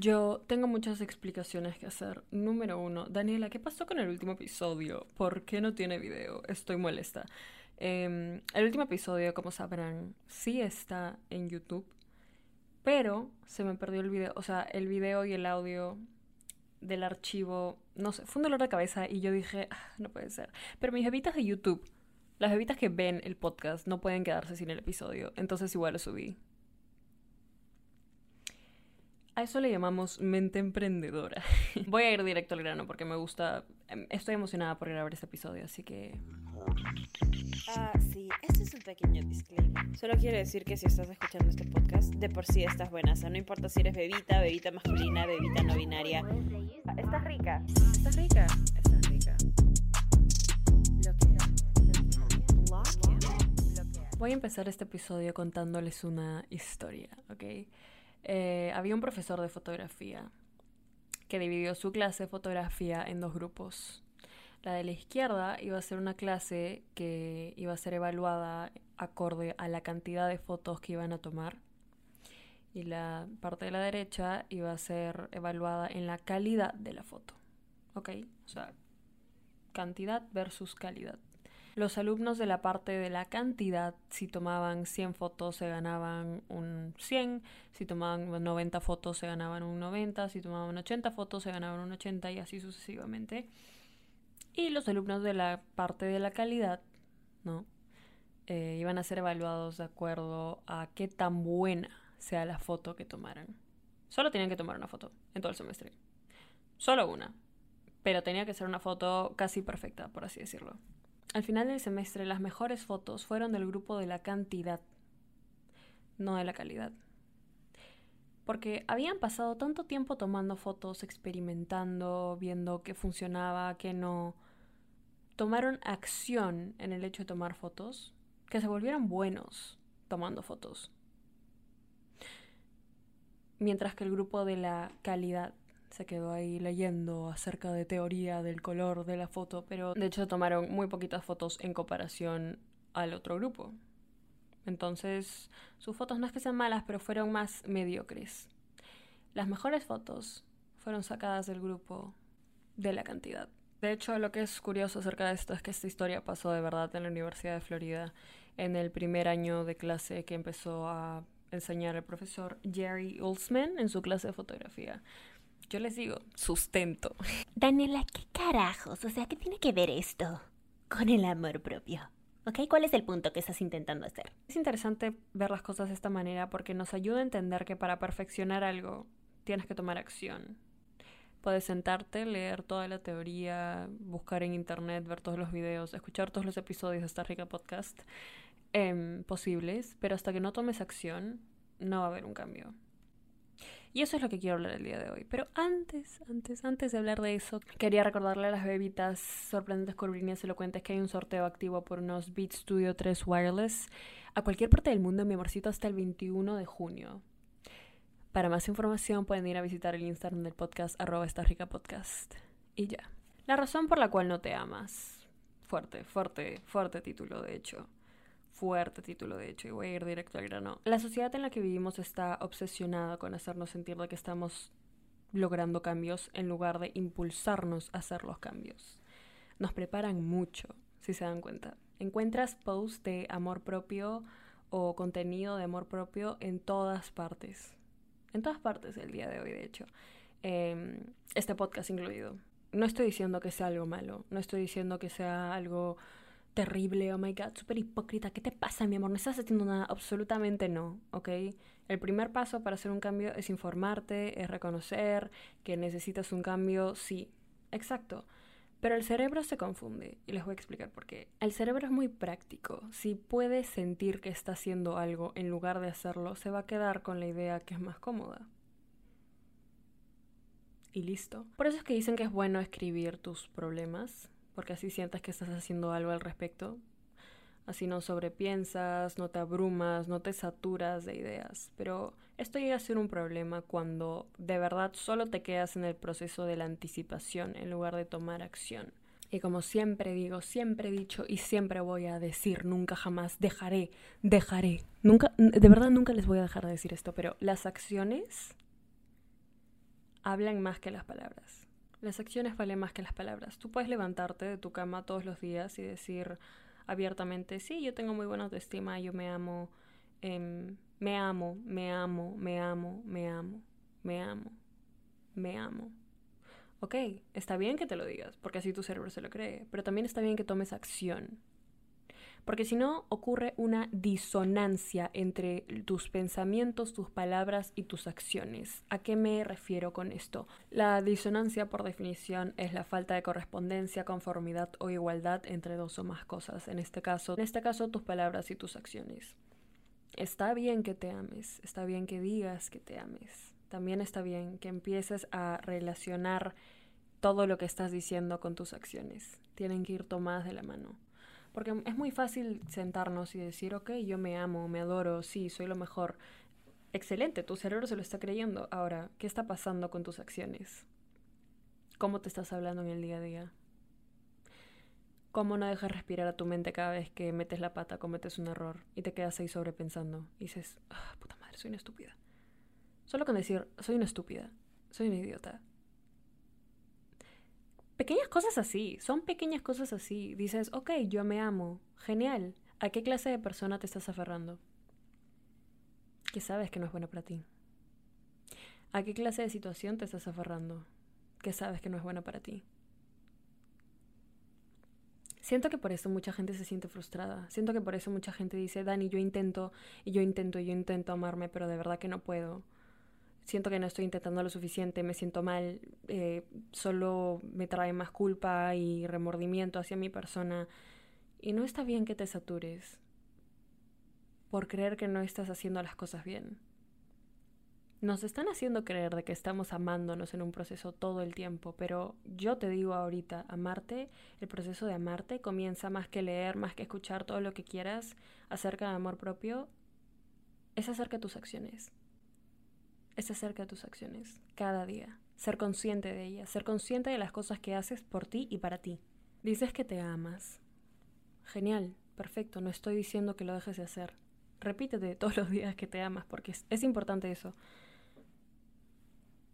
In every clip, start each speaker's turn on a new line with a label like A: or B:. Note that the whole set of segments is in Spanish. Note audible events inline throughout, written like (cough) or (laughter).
A: Yo tengo muchas explicaciones que hacer. Número uno, Daniela, ¿qué pasó con el último episodio? ¿Por qué no tiene video? Estoy molesta. Em, el último episodio, como sabrán, sí está en YouTube, pero se me perdió el video. O sea, el video y el audio del archivo, no sé, fue un dolor de cabeza y yo dije, ah, no puede ser. Pero mis bebitas de YouTube, las bebitas que ven el podcast, no pueden quedarse sin el episodio, entonces igual lo subí. A eso le llamamos mente emprendedora. (laughs) Voy a ir directo al grano porque me gusta, em, estoy emocionada por grabar este episodio, así que...
B: Ah, sí, este es un pequeño disclaimer. Solo quiero decir que si estás escuchando este podcast, de por sí estás buena. O sea, no importa si eres bebita, bebita masculina, bebita no binaria. Estás rica. Estás rica. Estás rica.
A: Voy a empezar este episodio contándoles una historia, ¿ok? Eh, había un profesor de fotografía que dividió su clase de fotografía en dos grupos. La de la izquierda iba a ser una clase que iba a ser evaluada acorde a la cantidad de fotos que iban a tomar. Y la parte de la derecha iba a ser evaluada en la calidad de la foto. ¿Ok? O sea, cantidad versus calidad. Los alumnos de la parte de la cantidad, si tomaban 100 fotos se ganaban un 100, si tomaban 90 fotos se ganaban un 90, si tomaban 80 fotos se ganaban un 80 y así sucesivamente. Y los alumnos de la parte de la calidad, ¿no? Eh, iban a ser evaluados de acuerdo a qué tan buena sea la foto que tomaran. Solo tenían que tomar una foto en todo el semestre. Solo una. Pero tenía que ser una foto casi perfecta, por así decirlo. Al final del semestre las mejores fotos fueron del grupo de la cantidad, no de la calidad. Porque habían pasado tanto tiempo tomando fotos, experimentando, viendo qué funcionaba, qué no. Tomaron acción en el hecho de tomar fotos, que se volvieron buenos tomando fotos. Mientras que el grupo de la calidad se quedó ahí leyendo acerca de teoría del color de la foto, pero de hecho tomaron muy poquitas fotos en comparación al otro grupo. Entonces, sus fotos no es que sean malas, pero fueron más mediocres. Las mejores fotos fueron sacadas del grupo de la cantidad. De hecho, lo que es curioso acerca de esto es que esta historia pasó de verdad en la Universidad de Florida en el primer año de clase que empezó a enseñar el profesor Jerry Ulsman en su clase de fotografía. Yo les digo, sustento.
C: Daniela, ¿qué carajos? O sea, ¿qué tiene que ver esto con el amor propio? ¿Ok? ¿Cuál es el punto que estás intentando hacer?
A: Es interesante ver las cosas de esta manera porque nos ayuda a entender que para perfeccionar algo tienes que tomar acción. Puedes sentarte, leer toda la teoría, buscar en internet, ver todos los videos, escuchar todos los episodios de esta rica podcast em, posibles, pero hasta que no tomes acción, no va a haber un cambio. Y eso es lo que quiero hablar el día de hoy. Pero antes, antes, antes de hablar de eso, quería recordarle a las bebitas sorprendentes, curvilíneas elocuentes que hay un sorteo activo por unos Beat Studio 3 Wireless a cualquier parte del mundo, mi amorcito, hasta el 21 de junio. Para más información pueden ir a visitar el Instagram del podcast arroba rica podcast. Y ya. La razón por la cual no te amas. Fuerte, fuerte, fuerte título, de hecho fuerte título, de hecho, y voy a ir directo al grano. La sociedad en la que vivimos está obsesionada con hacernos sentir de que estamos logrando cambios en lugar de impulsarnos a hacer los cambios. Nos preparan mucho, si se dan cuenta. Encuentras posts de amor propio o contenido de amor propio en todas partes. En todas partes el día de hoy, de hecho. Em, este podcast incluido. No estoy diciendo que sea algo malo, no estoy diciendo que sea algo terrible, oh my god, súper hipócrita, ¿qué te pasa, mi amor? No estás haciendo nada, absolutamente no, ¿ok? El primer paso para hacer un cambio es informarte, es reconocer que necesitas un cambio, sí, exacto. Pero el cerebro se confunde y les voy a explicar por qué. El cerebro es muy práctico. Si puede sentir que está haciendo algo en lugar de hacerlo, se va a quedar con la idea que es más cómoda. Y listo. Por eso es que dicen que es bueno escribir tus problemas, porque así sientas que estás haciendo algo al respecto. Así no sobrepiensas, no te abrumas, no te saturas de ideas. Pero esto llega a ser un problema cuando de verdad solo te quedas en el proceso de la anticipación en lugar de tomar acción. Y como siempre digo, siempre he dicho y siempre voy a decir, nunca jamás dejaré, dejaré. Nunca, de verdad nunca les voy a dejar de decir esto, pero las acciones hablan más que las palabras. Las acciones valen más que las palabras. Tú puedes levantarte de tu cama todos los días y decir abiertamente, sí, yo tengo muy buena autoestima, yo me amo, em, me amo, me amo, me amo, me amo, me amo, me amo. Ok, está bien que te lo digas, porque así tu cerebro se lo cree, pero también está bien que tomes acción. Porque si no, ocurre una disonancia entre tus pensamientos, tus palabras y tus acciones. ¿A qué me refiero con esto? La disonancia, por definición, es la falta de correspondencia, conformidad o igualdad entre dos o más cosas. En este caso, en este caso, tus palabras y tus acciones. Está bien que te ames, está bien que digas que te ames. También está bien que empieces a relacionar todo lo que estás diciendo con tus acciones. Tienen que ir tomadas de la mano. Porque es muy fácil sentarnos y decir, ok, yo me amo, me adoro, sí, soy lo mejor. Excelente, tu cerebro se lo está creyendo. Ahora, ¿qué está pasando con tus acciones? ¿Cómo te estás hablando en el día a día? ¿Cómo no dejas respirar a tu mente cada vez que metes la pata, cometes un error y te quedas ahí sobrepensando? Y dices, ah, puta madre, soy una estúpida. Solo con decir, soy una estúpida, soy una idiota, Pequeñas cosas así, son pequeñas cosas así. Dices, ok, yo me amo, genial. ¿A qué clase de persona te estás aferrando? Que sabes que no es buena para ti. ¿A qué clase de situación te estás aferrando? Que sabes que no es buena para ti. Siento que por eso mucha gente se siente frustrada. Siento que por eso mucha gente dice, Dani, yo intento, y yo intento, y yo intento amarme, pero de verdad que no puedo siento que no estoy intentando lo suficiente, me siento mal, eh, solo me trae más culpa y remordimiento hacia mi persona. Y no está bien que te satures por creer que no estás haciendo las cosas bien. Nos están haciendo creer de que estamos amándonos en un proceso todo el tiempo, pero yo te digo ahorita, amarte, el proceso de amarte comienza más que leer, más que escuchar todo lo que quieras acerca de amor propio, es acerca de tus acciones es acerca de tus acciones, cada día. Ser consciente de ellas, ser consciente de las cosas que haces por ti y para ti. Dices que te amas. Genial, perfecto, no estoy diciendo que lo dejes de hacer. Repítete (laughs) todos los días que te amas, porque es, importante eso.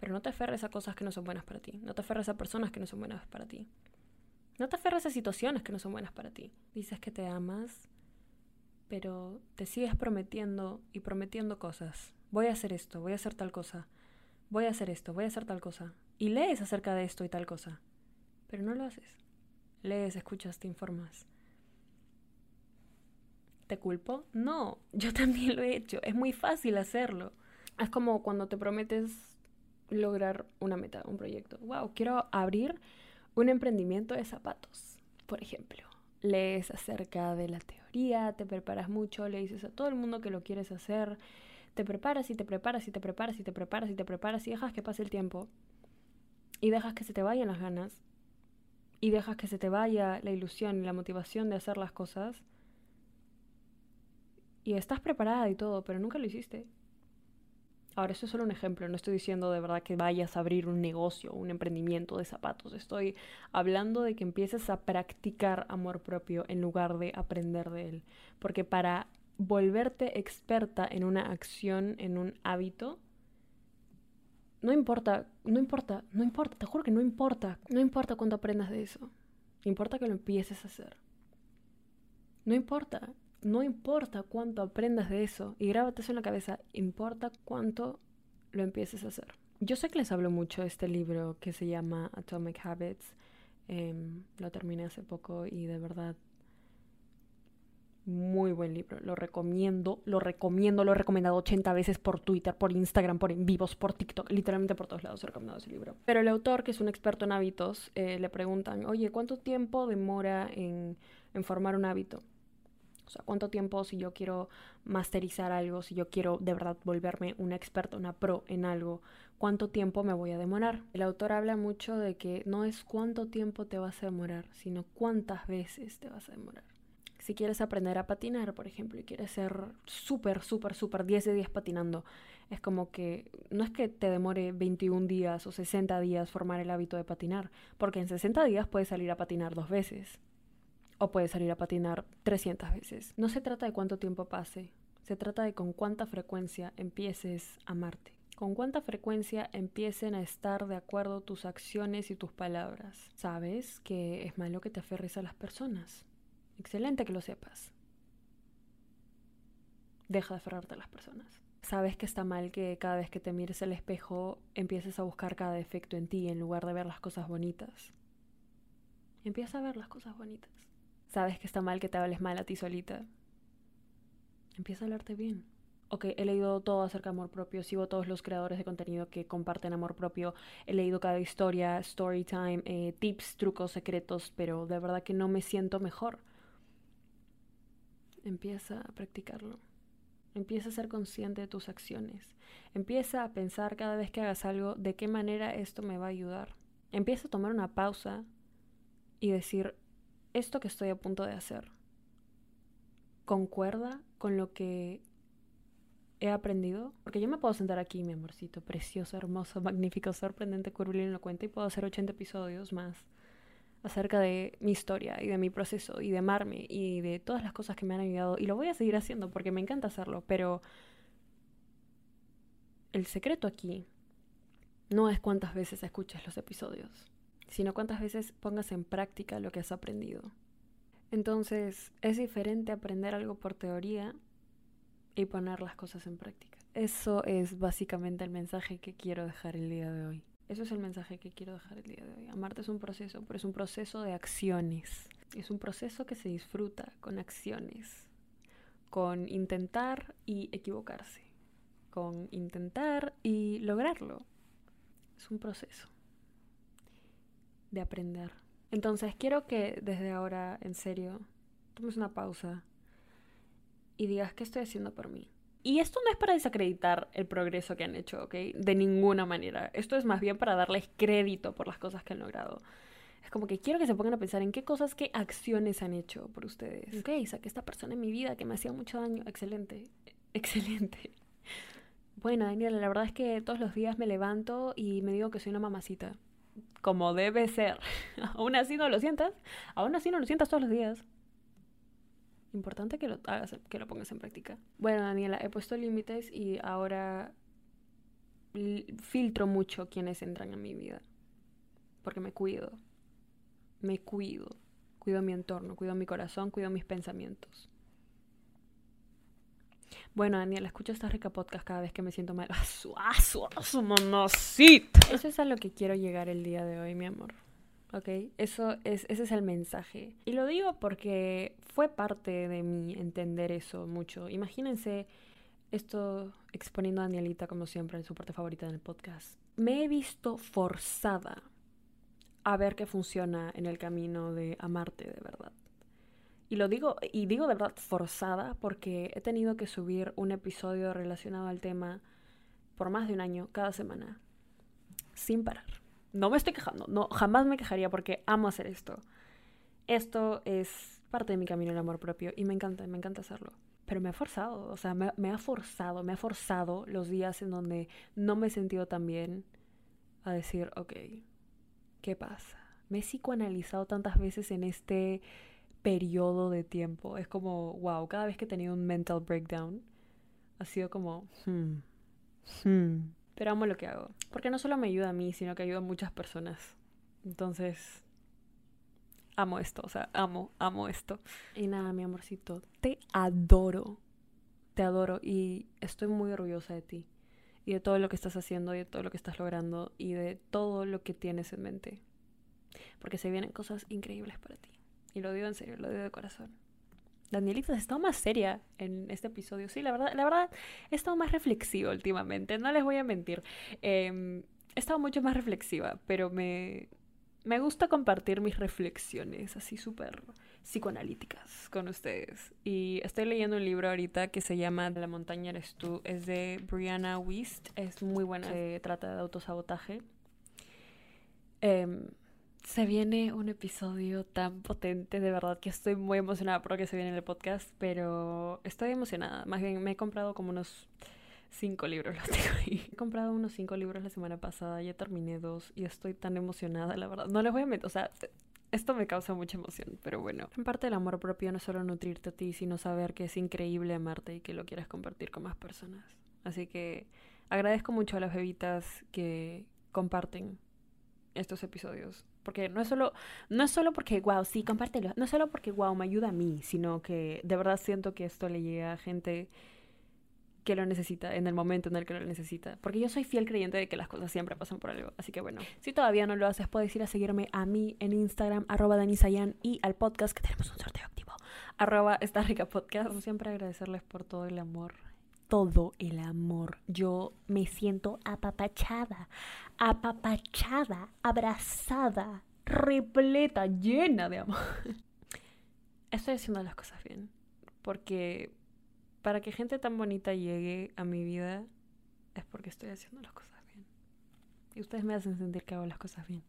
A: Pero no te aferres a cosas que no son buenas para ti. No te aferres a personas que no son buenas para ti. No te aferres a situaciones que no son buenas para ti. Dices que te amas, pero te sigues prometiendo y prometiendo cosas voy a hacer esto, voy a hacer tal cosa, voy a hacer esto, voy a hacer tal cosa. Y lees acerca de esto y tal cosa, pero no lo haces. Lees, escuchas, te informas. ¿Te culpo? No, (laughs) yo también lo he hecho. Es muy fácil hacerlo. Es como cuando te prometes lograr una meta, un proyecto. Wow, quiero abrir un emprendimiento de zapatos, por ejemplo. Lees acerca de la teoría, te preparas mucho, le dices a todo el mundo que lo quieres hacer, te preparas y te preparas y te preparas y te preparas y te preparas y dejas que pase el tiempo. Y dejas que se te vayan las ganas. Y dejas que se te vaya la ilusión y la motivación de hacer las cosas. Y estás preparada y todo, pero nunca lo hiciste. Ahora, eso es solo un ejemplo, no estoy diciendo de verdad que vayas a abrir un negocio, un emprendimiento de zapatos, estoy hablando de que empieces a practicar amor propio en lugar de aprender de él, porque para volverte experta en una acción, en un hábito, no importa, no importa, no importa, te juro que no importa, no importa cuánto aprendas de eso, importa que lo empieces a hacer. No importa, no importa cuánto aprendas de eso, y grábate eso en la cabeza, importa cuánto lo empieces a hacer. Yo sé que les hablo mucho de este libro que se llama Atomic Habits, em, lo terminé hace poco y de verdad muy buen libro, lo recomiendo, lo recomiendo, lo he recomendado 80 veces por Twitter, por Instagram, por en vivos, por TikTok, literalmente por todos lados he recomendado ese libro. Pero el autor, que es un experto en hábitos, eh, le preguntan, oye, ¿cuánto tiempo demora en, en formar un hábito? O sea, ¿cuánto tiempo si yo quiero masterizar algo, si yo quiero de verdad volverme una experta, una pro en algo, cuánto tiempo me voy a demorar? El autor habla mucho de que no es cuánto tiempo te vas a demorar, sino cuántas veces te vas a demorar. Si quieres aprender a patinar, por ejemplo, y quieres ser súper, súper, súper 10 de 10 patinando, es como que no es que te demore 21 días o 60 días formar el hábito de patinar, porque en 60 días puedes salir a patinar dos veces o puedes salir a patinar 300 veces. No se trata de cuánto tiempo pase, se trata de con cuánta frecuencia empieces a amarte. con cuánta frecuencia empiecen a estar de acuerdo tus acciones y tus palabras. Sabes que es malo que te aferres a las personas. Excelente que lo sepas. Deja de aferrarte a las personas. Sabes que está mal que cada vez que te mires al espejo empieces a buscar cada defecto en ti en lugar de ver las cosas bonitas. Empieza a ver las cosas bonitas. Sabes que está mal que te hables mal a ti solita. Empieza a hablarte bien. Ok, he leído todo acerca de amor propio, sigo todos los creadores de contenido que comparten amor propio, he leído cada historia, story time, eh, tips, trucos, secretos, pero de verdad que no me siento mejor. Empieza a practicarlo. Empieza a ser consciente de tus acciones. Empieza a pensar cada vez que hagas algo de qué manera esto me va a ayudar. Empieza a tomar una pausa y decir, esto que estoy a punto de hacer, ¿concuerda con lo que he aprendido? Porque yo me puedo sentar aquí, mi amorcito, precioso, hermoso, (laughs) magnífico, sorprendente, curvilíneo, lo cuenta y puedo hacer 80 episodios más acerca de mi historia y de mi proceso y de amarme y de todas las cosas que me han ayudado y lo voy a seguir haciendo porque me encanta hacerlo, pero el secreto aquí no es cuántas veces escuches los episodios, sino cuántas veces pongas en práctica lo que has aprendido. Entonces, es diferente aprender algo por teoría y poner las cosas en práctica. Eso es básicamente el mensaje que quiero dejar el día de hoy. Eso es el mensaje que quiero dejar el día de hoy. Amarte es un proceso, pero es un proceso de acciones. Es un proceso que se disfruta con acciones, con intentar y equivocarse, con intentar y lograrlo. Es un proceso de aprender. Entonces quiero que desde ahora, en serio, tomes una pausa y digas qué estoy haciendo por mí. Y esto no es para desacreditar el progreso que han hecho, ¿ok? De ninguna manera. Esto es más bien para darles crédito por las cosas que han logrado. Es como que quiero que se pongan a pensar en qué cosas, qué acciones han hecho por ustedes. Ok, saqué esta persona en mi vida que me hacía mucho daño. Excelente. (laughs) Excelente. Bueno, Daniela, la verdad es que todos los días me levanto y me digo que soy una mamacita. Como debe ser. (laughs) aún así no lo sientas. Aún así no lo sientas todos los días importante que lo hagas, que lo pongas en práctica. Bueno, Daniela, he puesto límites y ahora filtro mucho quienes entran en mi vida. Porque me cuido. Me cuido. Cuido mi entorno, cuido mi corazón, cuido mis pensamientos. Bueno, Daniela, escucho esta rica podcast cada vez que me siento mal. ¡Ah, (laughs) su, ah, su, ah, su mamacita! Eso es a lo que quiero llegar el día de hoy, mi amor. ¿ok? Eso es, ese es el mensaje. Y lo digo porque fue parte de mí entender eso mucho. Imagínense esto exponiendo a Danielita como siempre en su parte favorita del podcast. Me he visto forzada a ver qué funciona en el camino de amarte de verdad. Y lo digo, y digo de verdad forzada porque he tenido que subir un episodio relacionado al tema por más de un año cada semana, sin parar no me estoy quejando, no, jamás me quejaría porque amo hacer esto. Esto es parte de mi camino el amor propio y me encanta, me encanta hacerlo. Pero me ha forzado, o sea, me, ha forzado, me ha forzado los días en donde no me he sentido tan bien a decir, ok, ¿qué pasa? Me he psicoanalizado tantas veces en este periodo de tiempo. Es como, wow, cada vez que he tenido un mental breakdown, ha sido como, hmm, hmm, pero amo lo que hago. Porque no solo me ayuda a mí, sino que ayuda a muchas personas. Entonces, amo esto, o sea, amo, amo esto. Y nada, mi amorcito, te adoro. Te adoro y estoy muy orgullosa de ti. Y de todo lo que estás haciendo y de todo lo que estás logrando y de todo lo que tienes en mente. Porque se vienen cosas increíbles para ti. Y lo digo en serio, lo digo de corazón. Danielita ha estado más seria en este episodio. Sí, la verdad, la verdad, he estado más reflexiva últimamente, no les voy a mentir. Eh, he estado mucho más reflexiva, pero me, me gusta compartir mis reflexiones así súper psicoanalíticas con ustedes. Y estoy leyendo un libro ahorita que se llama La montaña eres tú. Es de Brianna Wist. Es muy buena. Se trata de autosabotaje. Eh, se viene un episodio tan potente, de verdad que estoy muy emocionada por lo que se viene en el podcast, pero estoy emocionada. Más bien, me he comprado como unos cinco libros, los tengo ahí. He comprado unos cinco libros la semana pasada, ya terminé dos y estoy tan emocionada, la verdad. No les voy a meter, o sea, esto me causa mucha emoción, pero bueno. En parte el amor propio no es solo nutrirte a ti, sino saber que es increíble amarte y que lo quieras compartir con más personas. Así que Agradezco mucho a las bebitas que comparten estos episodios. Porque no es solo, no es solo porque, wow, sí, compártelo. No es solo porque, wow, me ayuda a mí, sino que de verdad siento que esto le llega a gente que lo necesita en el momento en el que lo necesita. Porque yo soy fiel creyente de que las cosas siempre pasan por algo. Así que bueno, si todavía no lo haces, puedes ir a seguirme a mí en Instagram, arroba Danisayan, y al podcast, que tenemos un sorteo activo, arroba esta rica podcast. Siempre agradecerles por todo el amor. Todo el amor. Yo me siento apapachada, apapachada, abrazada, repleta, llena de amor. (laughs) Estoy haciendo las cosas bien. Porque para que gente tan bonita llegue a mi vida es porque estoy haciendo las cosas bien. Y ustedes me hacen sentir que hago las cosas bien.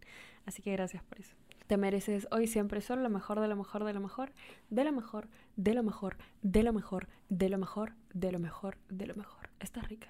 A: Así que gracias por eso. Te mereces hoy siempre solo lo mejor de lo mejor de lo mejor, de lo mejor, de lo mejor, de lo mejor, de lo mejor, de lo mejor, de lo mejor. Estás rica.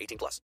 D: 18 plus.